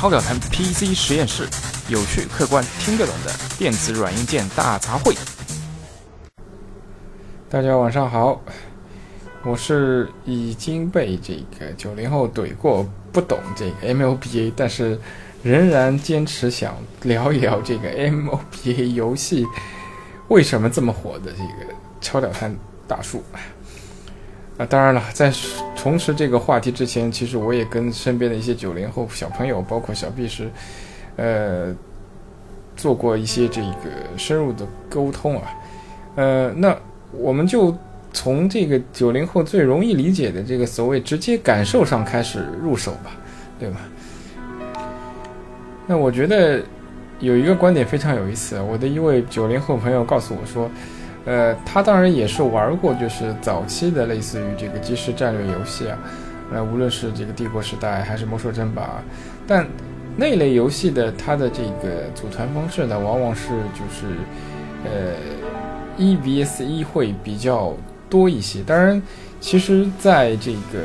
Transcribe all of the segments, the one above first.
超表谈 PC 实验室，有趣、客观、听得懂的电子软硬件大杂烩。大家晚上好，我是已经被这个九零后怼过，不懂这个 MOBA，但是仍然坚持想聊一聊这个 MOBA 游戏为什么这么火的这个超表谈大叔。啊，当然了，在重拾这个话题之前，其实我也跟身边的一些九零后小朋友，包括小 B 时，呃，做过一些这个深入的沟通啊。呃，那我们就从这个九零后最容易理解的这个所谓直接感受上开始入手吧，对吧？那我觉得有一个观点非常有意思，我的一位九零后朋友告诉我说。呃，他当然也是玩过，就是早期的类似于这个即时战略游戏啊，呃，无论是这个帝国时代还是魔兽争霸，但那类游戏的它的这个组团方式呢，往往是就是呃一 vs 一会比较多一些。当然，其实在这个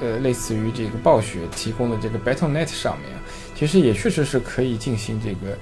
呃类似于这个暴雪提供的这个 Battle.net 上面，其实也确实是可以进行这个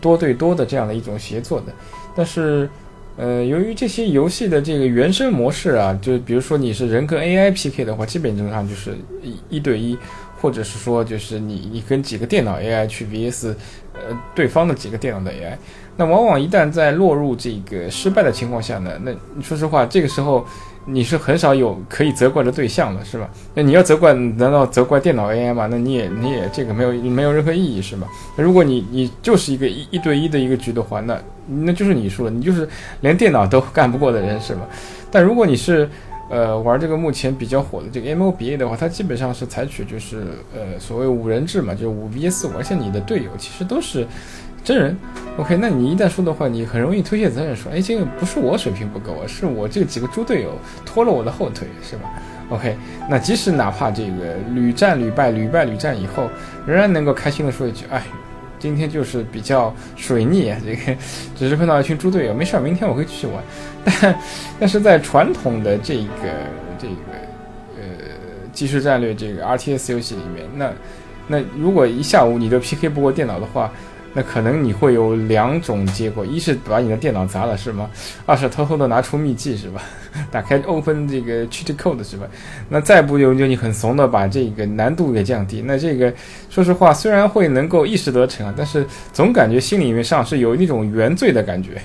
多对多的这样的一种协作的，但是。呃，由于这些游戏的这个原生模式啊，就比如说你是人跟 AI PK 的话，基本上就是一一对一，或者是说就是你你跟几个电脑 AI 去 VS，呃，对方的几个电脑的 AI，那往往一旦在落入这个失败的情况下呢，那说实话，这个时候。你是很少有可以责怪的对象了，是吧？那你要责怪，难道责怪电脑 AI 吗？那你也你也这个没有没有任何意义，是吧？那如果你你就是一个一一对一的一个局的话，那那就是你输了，你就是连电脑都干不过的人，是吧？但如果你是呃玩这个目前比较火的这个 MOBA 的话，它基本上是采取就是呃所谓五人制嘛，就是五 VS 五，而且你的队友其实都是。真人，OK，那你一旦输的话，你很容易推卸责任，说，哎，这个不是我水平不够，是我这几个猪队友拖了我的后腿，是吧？OK，那即使哪怕这个屡战屡败，屡败屡战以后，仍然能够开心的说一句，哎，今天就是比较水逆啊，这个只是碰到一群猪队友，没事儿，明天我会继续玩。但但是在传统的这个这个呃即时战略这个 RTS 游戏里面，那那如果一下午你都 PK 不过电脑的话，那可能你会有两种结果，一是把你的电脑砸了，是吗？二是偷偷的拿出秘籍，是吧？打开 open 这个 cheat code，是吧？那再不就就你很怂的把这个难度给降低。那这个说实话，虽然会能够一时得逞啊，但是总感觉心里面上是有那种原罪的感觉。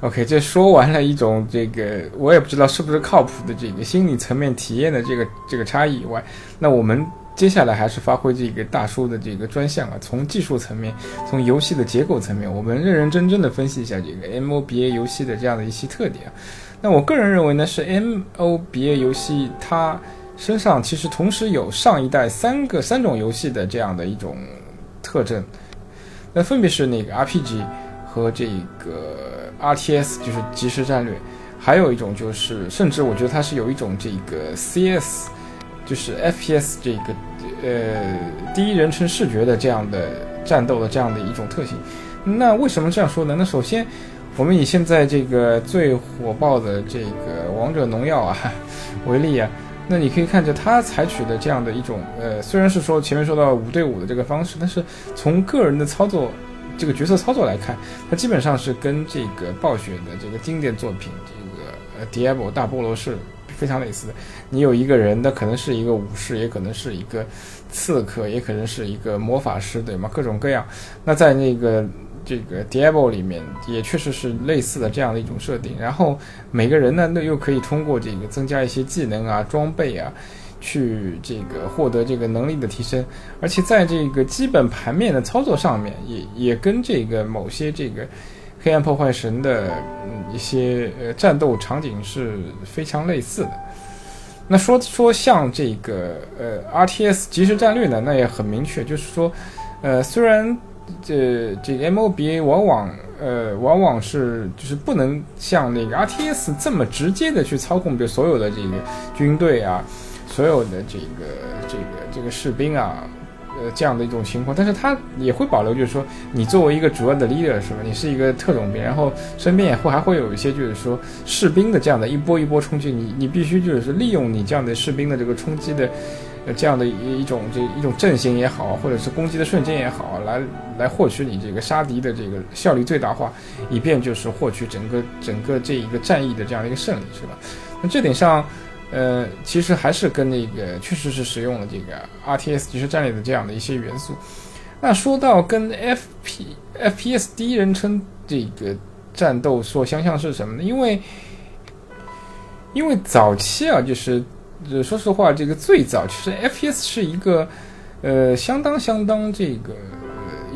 OK，这说完了一种这个我也不知道是不是靠谱的这个心理层面体验的这个这个差异以外，那我们。接下来还是发挥这个大叔的这个专项啊，从技术层面，从游戏的结构层面，我们认认真真的分析一下这个 MOBA 游戏的这样的一些特点啊。那我个人认为呢，是 MOBA 游戏它身上其实同时有上一代三个三种游戏的这样的一种特征，那分别是那个 RPG 和这个 RTS，就是即时战略，还有一种就是，甚至我觉得它是有一种这个 CS。就是 FPS 这个呃第一人称视觉的这样的战斗的这样的一种特性。那为什么这样说呢？那首先，我们以现在这个最火爆的这个王者农药啊为例啊，那你可以看着它采取的这样的一种呃，虽然是说前面说到五对五的这个方式，但是从个人的操作这个角色操作来看，它基本上是跟这个暴雪的这个经典作品这个呃 Diablo 大菠萝是。非常类似的，你有一个人，那可能是一个武士，也可能是一个刺客，也可能是一个魔法师，对吗？各种各样。那在那个这个 Diablo 里面，也确实是类似的这样的一种设定。然后每个人呢，那又可以通过这个增加一些技能啊、装备啊，去这个获得这个能力的提升。而且在这个基本盘面的操作上面，也也跟这个某些这个。黑暗破坏神的一些呃战斗场景是非常类似的。那说说像这个呃 RTS 即时战略呢，那也很明确，就是说，呃虽然这这 MOBA 往往呃往往是就是不能像那个 RTS 这么直接的去操控，比如所有的这个军队啊，所有的这个这个这个士兵啊。这样的一种情况，但是他也会保留，就是说，你作为一个主要的 leader 是吧？你是一个特种兵，然后身边也会还会有一些，就是说士兵的这样的一波一波冲击，你你必须就是利用你这样的士兵的这个冲击的呃这样的一一种这一种阵型也好，或者是攻击的瞬间也好，来来获取你这个杀敌的这个效率最大化，以便就是获取整个整个这一个战役的这样的一个胜利，是吧？那这点上，呃，其实还是跟那个确实是使用了这个 RTS 即时战略的这样的一些元素。那说到跟 FP FPS 第一人称这个战斗所相像是什么呢？因为因为早期啊，就是说实话，这个最早其实 FPS 是一个呃相当相当这个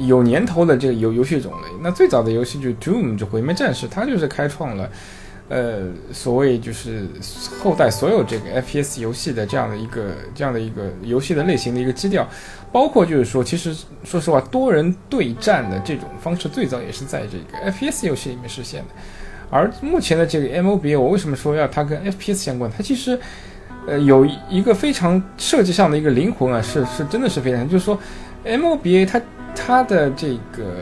有年头的这个游游戏种类。那最早的游戏就 Doom，就毁灭战士，它就是开创了。呃，所谓就是后代所有这个 FPS 游戏的这样的一个这样的一个游戏的类型的一个基调，包括就是说，其实说实话，多人对战的这种方式最早也是在这个 FPS 游戏里面实现的。而目前的这个 MOBA，我为什么说要它跟 FPS 相关？它其实呃有一个非常设计上的一个灵魂啊，是是真的是非常，就是说 MOBA 它它的这个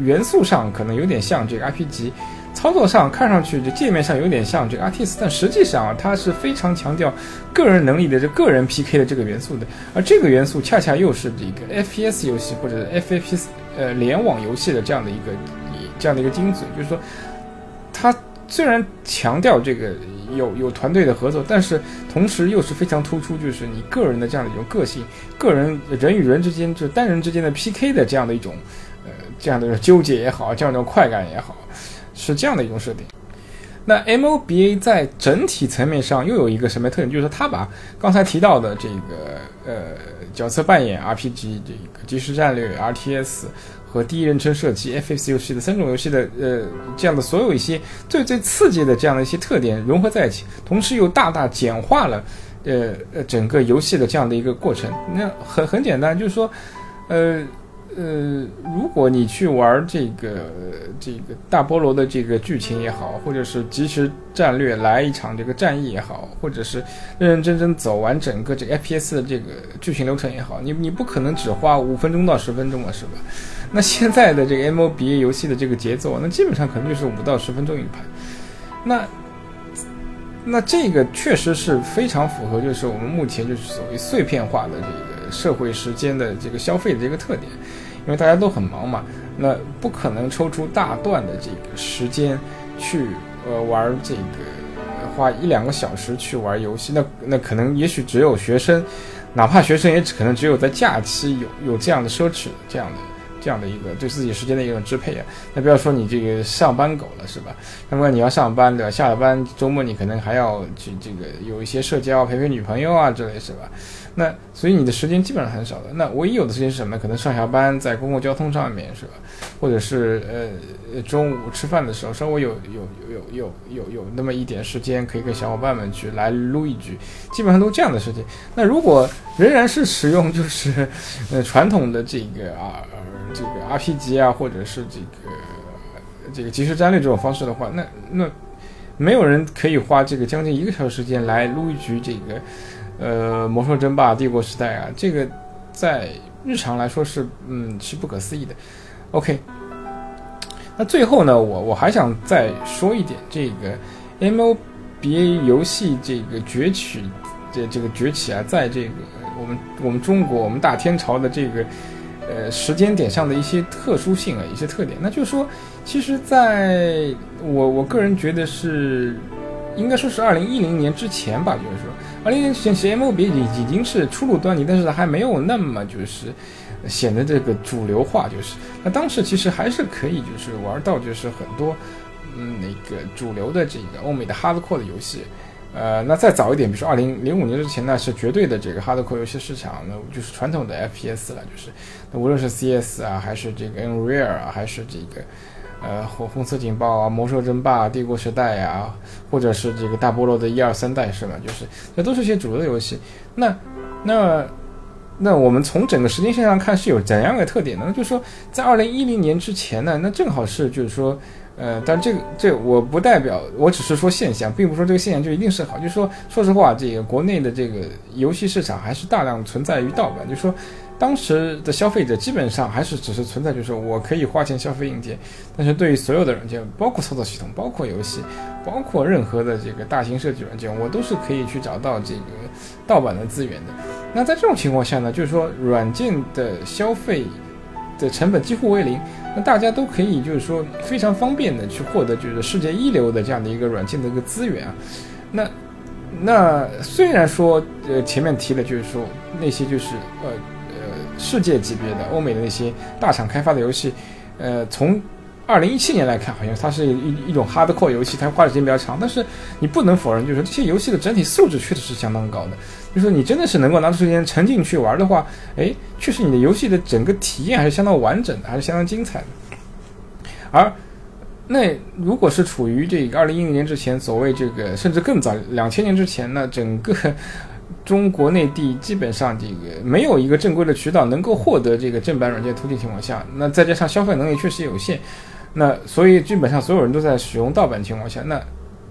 元素上可能有点像这个 RPG。操作上看上去这界面上有点像这个 artist 但实际上啊，它是非常强调个人能力的这个人 PK 的这个元素的，而这个元素恰恰又是这个 FPS 游戏或者 FPS 呃联网游戏的这样的一个这样的一个精髓，就是说，它虽然强调这个有有团队的合作，但是同时又是非常突出，就是你个人的这样的一种个性，个人人与人之间就单人之间的 PK 的这样的一种呃这样的纠结也好，这样的快感也好。是这样的一种设定。那 MOBA 在整体层面上又有一个什么特点？就是说，它把刚才提到的这个呃角色扮演 RPG、这个即时战略 RTS 和第一人称射击 FPS 游戏的三种游戏的呃这样的所有一些最最刺激的这样的一些特点融合在一起，同时又大大简化了呃呃整个游戏的这样的一个过程。那很很简单，就是说呃。呃，如果你去玩这个这个大菠萝的这个剧情也好，或者是即时战略来一场这个战役也好，或者是认认真真走完整个这 FPS 的这个剧情流程也好，你你不可能只花五分钟到十分钟了，是吧？那现在的这个 MOBA 游戏的这个节奏，那基本上可能就是五到十分钟一盘。那那这个确实是非常符合，就是我们目前就是所谓碎片化的这个社会时间的这个消费的这个特点。因为大家都很忙嘛，那不可能抽出大段的这个时间去呃玩这个，花一两个小时去玩游戏。那那可能也许只有学生，哪怕学生也只可能只有在假期有有这样的奢侈这样的这样的一个对自己时间的一种支配啊。那不要说你这个上班狗了是吧？那么你要上班的？下了班周末你可能还要去这个有一些社交，陪陪女朋友啊之类是吧？那所以你的时间基本上很少的。那唯一有的时间是什么？可能上下班在公共交通上面是吧？或者是呃中午吃饭的时候，稍微有有有有有有那么一点时间，可以跟小伙伴们去来撸一局，基本上都这样的事情。那如果仍然是使用就是呃传统的这个啊这个 RPG 啊，或者是这个这个即时战略这种方式的话，那那没有人可以花这个将近一个小时时间来撸一局这个。呃，魔兽争霸、帝国时代啊，这个在日常来说是，嗯，是不可思议的。OK，那最后呢，我我还想再说一点，这个 MOBA 游戏这个崛起，这这个崛起啊，在这个我们我们中国我们大天朝的这个呃时间点上的一些特殊性啊，一些特点，那就是说，其实在我我个人觉得是。应该说是二零一零年之前吧，就是说，二零一零年之前，其实 M O B A 已已经是初露端倪，但是还没有那么就是显得这个主流化，就是那当时其实还是可以就是玩到就是很多嗯那个主流的这个欧美的 hardcore 的游戏，呃，那再早一点，比如说二零零五年之前呢，是绝对的这个 hardcore 游戏市场，那就是传统的 FPS 了，就是那无论是 CS 啊，还是这个 Unreal 啊，还是这个。呃，红红色警报啊，魔兽争霸、帝国时代呀，或者是这个大菠萝的一二三代是吧？就是那都是一些主流的游戏。那那那我们从整个时间线上看是有怎样的特点呢？就是说，在二零一零年之前呢，那正好是就是说，呃，但这个这我不代表，我只是说现象，并不说这个现象就一定是好。就是说，说实话，这个国内的这个游戏市场还是大量存在于盗版，就是说。当时的消费者基本上还是只是存在，就是我可以花钱消费硬件，但是对于所有的软件，包括操作系统、包括游戏、包括任何的这个大型设计软件，我都是可以去找到这个盗版的资源的。那在这种情况下呢，就是说软件的消费的成本几乎为零，那大家都可以就是说非常方便的去获得就是世界一流的这样的一个软件的一个资源啊。那那虽然说呃前面提的就是说那些就是呃呃世界级别的欧美的那些大厂开发的游戏，呃从二零一七年来看，好像它是一一种 hardcore 游戏，它花的时间比较长。但是你不能否认，就是说这些游戏的整体素质确实是相当高的。就是说你真的是能够拿出时间沉浸去玩的话，哎，确实你的游戏的整个体验还是相当完整的，还是相当精彩的。而那如果是处于这个二零一零年之前，所谓这个甚至更早两千年之前呢，整个中国内地基本上这个没有一个正规的渠道能够获得这个正版软件途径情况下，那再加上消费能力确实有限。那所以基本上所有人都在使用盗版情况下，那，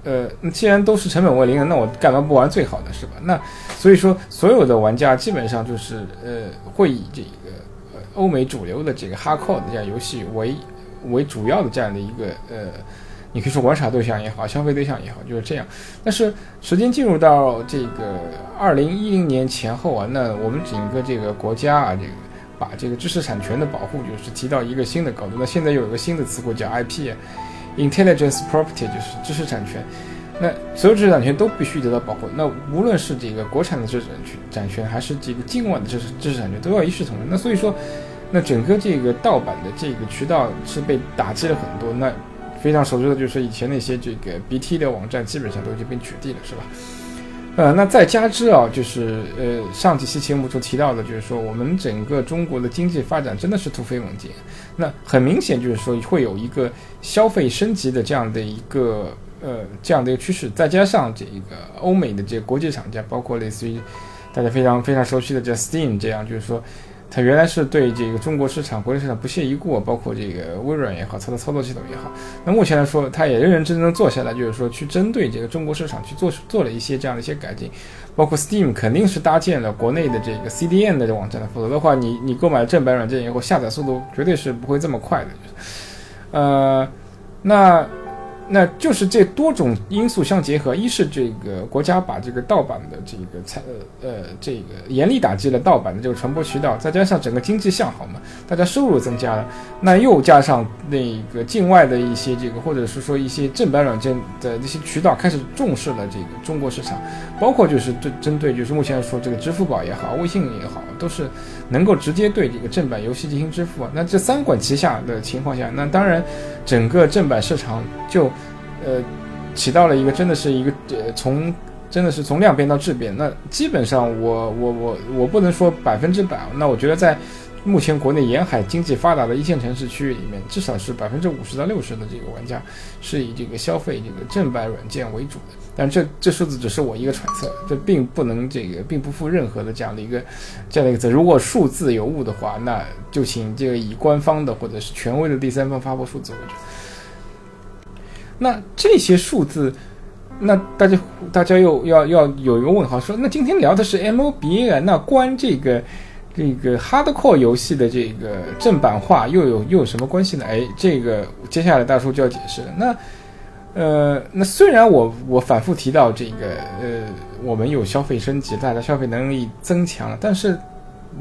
呃，那既然都是成本为零，那我干嘛不玩最好的，是吧？那所以说所有的玩家基本上就是呃会以这个呃欧美主流的这个 hardcore 的这样游戏为为主要的这样的一个呃，你可以说玩耍对象也好，消费对象也好，就是这样。但是时间进入到这个二零一零年前后啊，那我们整个这个国家啊，这个。把这个知识产权的保护就是提到一个新的高度。那现在又有个新的词汇叫 IP，Intelligence Property，就是知识产权。那所有知识产权都必须得到保护。那无论是这个国产的知识产权，还是这个境外的知识知识产权，都要一视同仁。那所以说，那整个这个盗版的这个渠道是被打击了很多。那非常熟知的就是以前那些这个 BT 的网站，基本上都已经被取缔了，是吧？呃，那再加之啊，就是呃，上几期节目中提到的，就是说我们整个中国的经济发展真的是突飞猛进。那很明显就是说会有一个消费升级的这样的一个呃这样的一个趋势，再加上这一个欧美的这个国际厂家，包括类似于大家非常非常熟悉的叫 Steam 这样，就是说。它原来是对这个中国市场、国内市场不屑一顾，包括这个微软也好，它的操作系统也好。那目前来说，它也认认真真做下来，就是说去针对这个中国市场去做做了一些这样的一些改进。包括 Steam 肯定是搭建了国内的这个 CDN 的网站的，否则的话，你你购买正版软件以后，下载速度绝对是不会这么快的。呃，那。那就是这多种因素相结合，一是这个国家把这个盗版的这个才呃呃这个严厉打击了盗版的这个传播渠道，再加上整个经济向好嘛，大家收入增加了，那又加上那个境外的一些这个或者是说一些正版软件的这些渠道开始重视了这个中国市场，包括就是针针对就是目前说这个支付宝也好，微信也好，都是能够直接对这个正版游戏进行支付啊。那这三管齐下的情况下，那当然整个正版市场就。呃，起到了一个真的是一个呃，从真的是从量变到质变。那基本上我我我我不能说百分之百，那我觉得在目前国内沿海经济发达的一线城市区域里面，至少是百分之五十到六十的这个玩家是以这个消费这个正版软件为主的。但这这数字只是我一个揣测，这并不能这个并不负任何的这样的一个这样的一个责。如果数字有误的话，那就请这个以官方的或者是权威的第三方发布数字为准。那这些数字，那大家大家又要要有一个问号，说那今天聊的是 MOBA 啊，那关这个这个 Hardcore 游戏的这个正版化又有又有什么关系呢？哎，这个接下来大叔就要解释了。那呃，那虽然我我反复提到这个呃，我们有消费升级，大家消费能力增强了，但是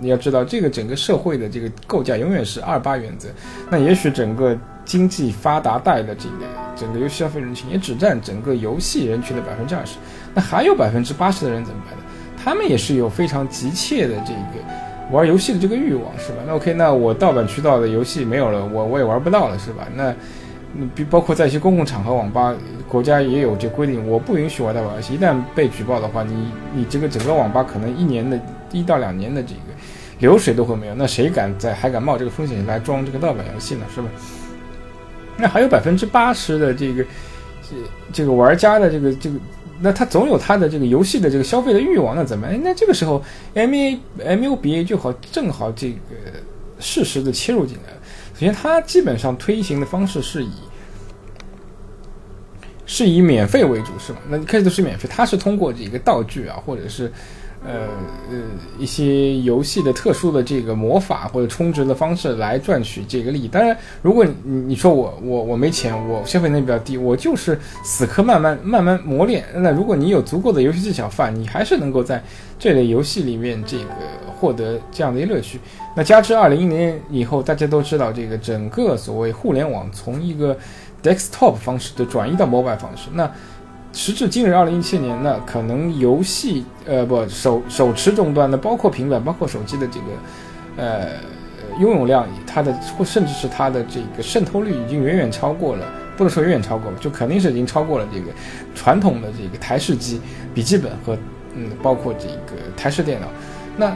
你要知道，这个整个社会的这个构架永远是二八原则。那也许整个。经济发达带的这个整个游戏消费人群也只占整个游戏人群的百分之二十，那还有百分之八十的人怎么办呢？他们也是有非常急切的这个玩游戏的这个欲望，是吧？那 OK，那我盗版渠道的游戏没有了，我我也玩不到了，是吧？那比包括在一些公共场合、网吧，国家也有这规定，我不允许玩盗版游戏。一旦被举报的话，你你这个整个网吧可能一年的一到两年的这个流水都会没有。那谁敢在还敢冒这个风险来装这个盗版游戏呢？是吧？那还有百分之八十的这个，这这个玩家的这个这个，那他总有他的这个游戏的这个消费的欲望，那怎么？哎，那这个时候，M A M U B A 就好，正好这个适时的切入进来。首先，它基本上推行的方式是以是以免费为主，是吧？那开始都是免费，它是通过这个道具啊，或者是呃呃一些游戏的特殊的这个魔法或者充值的方式来赚取这个利益。当然，如果你你说我我我没钱，我消费能力比较低，我就是死磕慢慢慢慢磨练。那如果你有足够的游戏技巧范，你还是能够在这类游戏里面这个获得这样的一乐趣。那加之二零一零年以后，大家都知道这个整个所谓互联网从一个 desktop 方式的转移到 mobile 方式，那。时至今日，二零一七年，呢可能游戏，呃，不手手持终端的，包括平板，包括手机的这个，呃，拥有量，它的或甚至是它的这个渗透率，已经远远超过了，不能说远远超过，就肯定是已经超过了这个传统的这个台式机、笔记本和嗯，包括这个台式电脑。那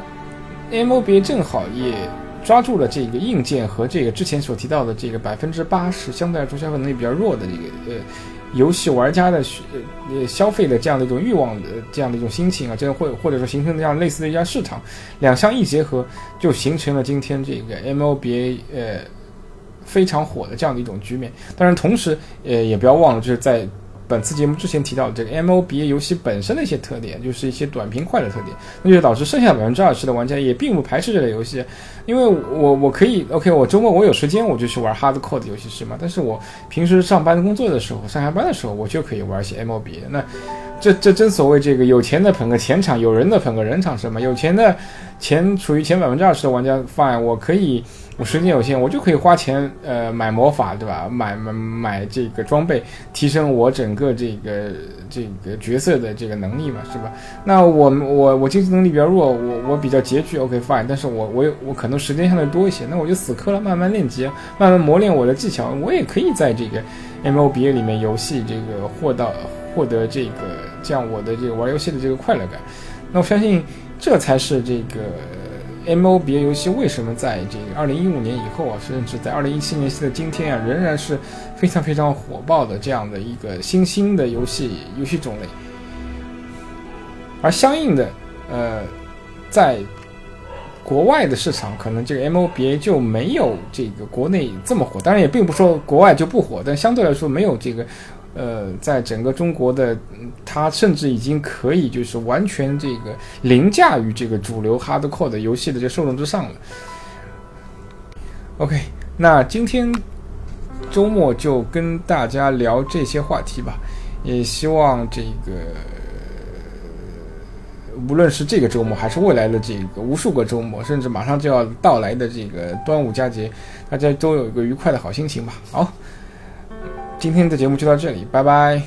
MOBA 正好也抓住了这个硬件和这个之前所提到的这个百分之八十相对来说消费能力比较弱的这个呃。游戏玩家的呃消费的这样的一种欲望的这样的一种心情啊，这样或或者说形成这样类似的一家市场，两相一结合，就形成了今天这个 MOBA 呃非常火的这样的一种局面。当然，同时呃也不要忘了，就是在。本次节目之前提到这个 MOBA 游戏本身的一些特点，就是一些短平快的特点，那就导致剩下百分之二十的玩家也并不排斥这类游戏，因为我我可以 OK，我周末我有时间我就去玩 Hardcore 的游戏是吗？但是我平时上班工作的时候、上下班的时候，我就可以玩一些 MOBA。那这这正所谓这个有钱的捧个钱场，有人的捧个人场是吗？有钱的钱处于前百分之二十的玩家，fine，我可以。我时间有限，我就可以花钱，呃，买魔法，对吧？买买买这个装备，提升我整个这个这个角色的这个能力嘛，是吧？那我我我经济能力比较弱，我我比较拮据，OK fine。但是我我我可能时间相对多一些，那我就死磕了，慢慢练级，慢慢磨练我的技巧，我也可以在这个 MOBA 里面游戏这个获到获得这个这样我的这个玩游戏的这个快乐感。那我相信这才是这个。MOBA 游戏为什么在这个二零一五年以后啊，甚至在二零一七年的今天啊，仍然是非常非常火爆的这样的一个新兴的游戏游戏种类？而相应的，呃，在国外的市场，可能这个 MOBA 就没有这个国内这么火。当然，也并不说国外就不火，但相对来说没有这个。呃，在整个中国的，它甚至已经可以就是完全这个凌驾于这个主流 hardcore 的游戏的这受众之上了。OK，那今天周末就跟大家聊这些话题吧，也希望这个无论是这个周末还是未来的这个无数个周末，甚至马上就要到来的这个端午佳节，大家都有一个愉快的好心情吧。好。今天的节目就到这里，拜拜。